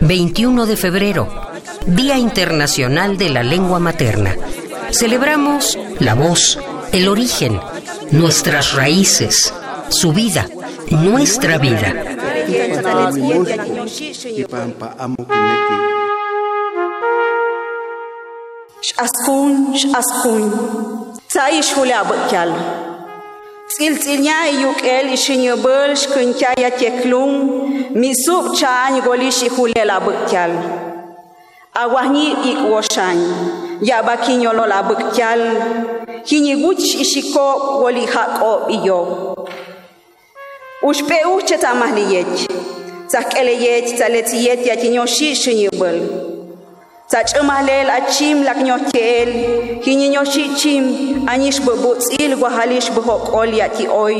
21 de febrero, Día Internacional de la Lengua Materna. Celebramos la voz, el origen, nuestras raíces, su vida, nuestra vida. Siltinya yukel ishinyobol shkuncha ya teklung misuk chan golish ihulela bukyal. Awahni ikwoshan yaba kinyolo la bukyal. Hiniguch ishiko goli hako iyo. Ushpeu cheta mahliyech. Tzakeleyech tzaletiyet ya kinyoshi ishinyobol. tsac'imalel achim laknyotel hininyoxichim anish bubutsil wahalish buhok'ol yatioy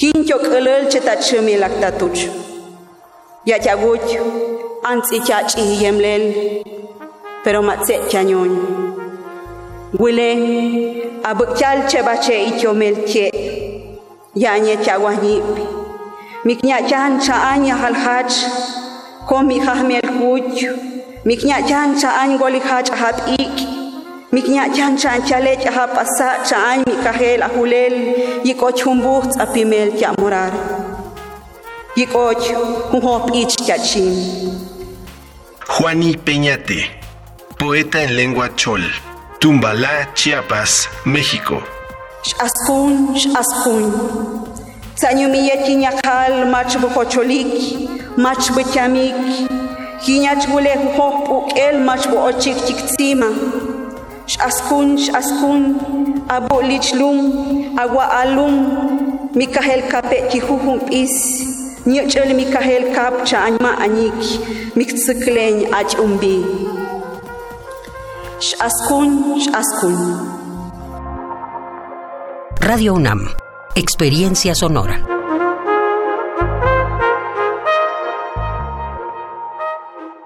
hintyok'äläl chetachämi laktatuch yatyaguch antz'ikyach'ijiyemlel pero matze'tyanyon wile abä'tyal chebache ityomel tye' ya'anyetyaguajnyi'p miknya'tyan cha'an yajaljach komijajmelkuch miknya chan cha an goli hach hap ik. Miknya chan cha chale cha hap asa cha an mikahel ahulel yiko chumbu apimel cha morar. Yiko hop ich cha chin. Juani Peñate, poeta en lengua chol, Tumbalá, Chiapas, México. Askun, askun. Sanyumiyeti nyakal mach bukocholik, mach buchamik, Hiñach bule hop uk el mach bo ochik tiktsima. Shaskun, shaskun, abo lichlum, agua alum, Mikahel kape kihuhum is, Nyuchel Mikahel kap cha anyma anyik, Miktsikleñ ach umbi. Shaskun, shaskun. Radio UNAM, Experiencia Sonora.